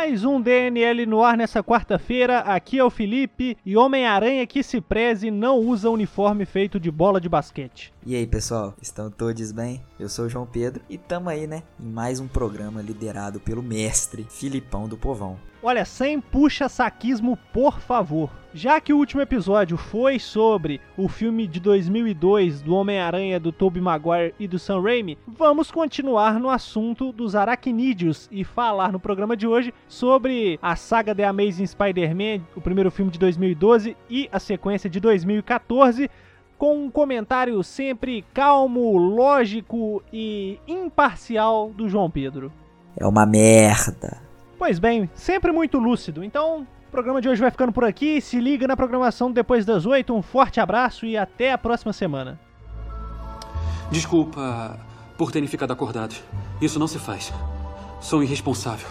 Mais um DNL no ar nessa quarta-feira. Aqui é o Felipe e Homem-Aranha que se preze não usa uniforme feito de bola de basquete. E aí, pessoal, estão todos bem? Eu sou o João Pedro e tamo aí, né, em mais um programa liderado pelo mestre Filipão do Povão. Olha, sem puxa-saquismo, por favor. Já que o último episódio foi sobre o filme de 2002 do Homem-Aranha do Tobey Maguire e do Sam Raimi, vamos continuar no assunto dos aracnídeos e falar no programa de hoje sobre a saga The Amazing Spider-Man, o primeiro filme de 2012 e a sequência de 2014 com um comentário sempre calmo, lógico e imparcial do João Pedro. É uma merda. Pois bem, sempre muito lúcido. Então, o programa de hoje vai ficando por aqui. Se liga na programação depois das oito. Um forte abraço e até a próxima semana. Desculpa por terem ficado acordados. Isso não se faz. Sou irresponsável.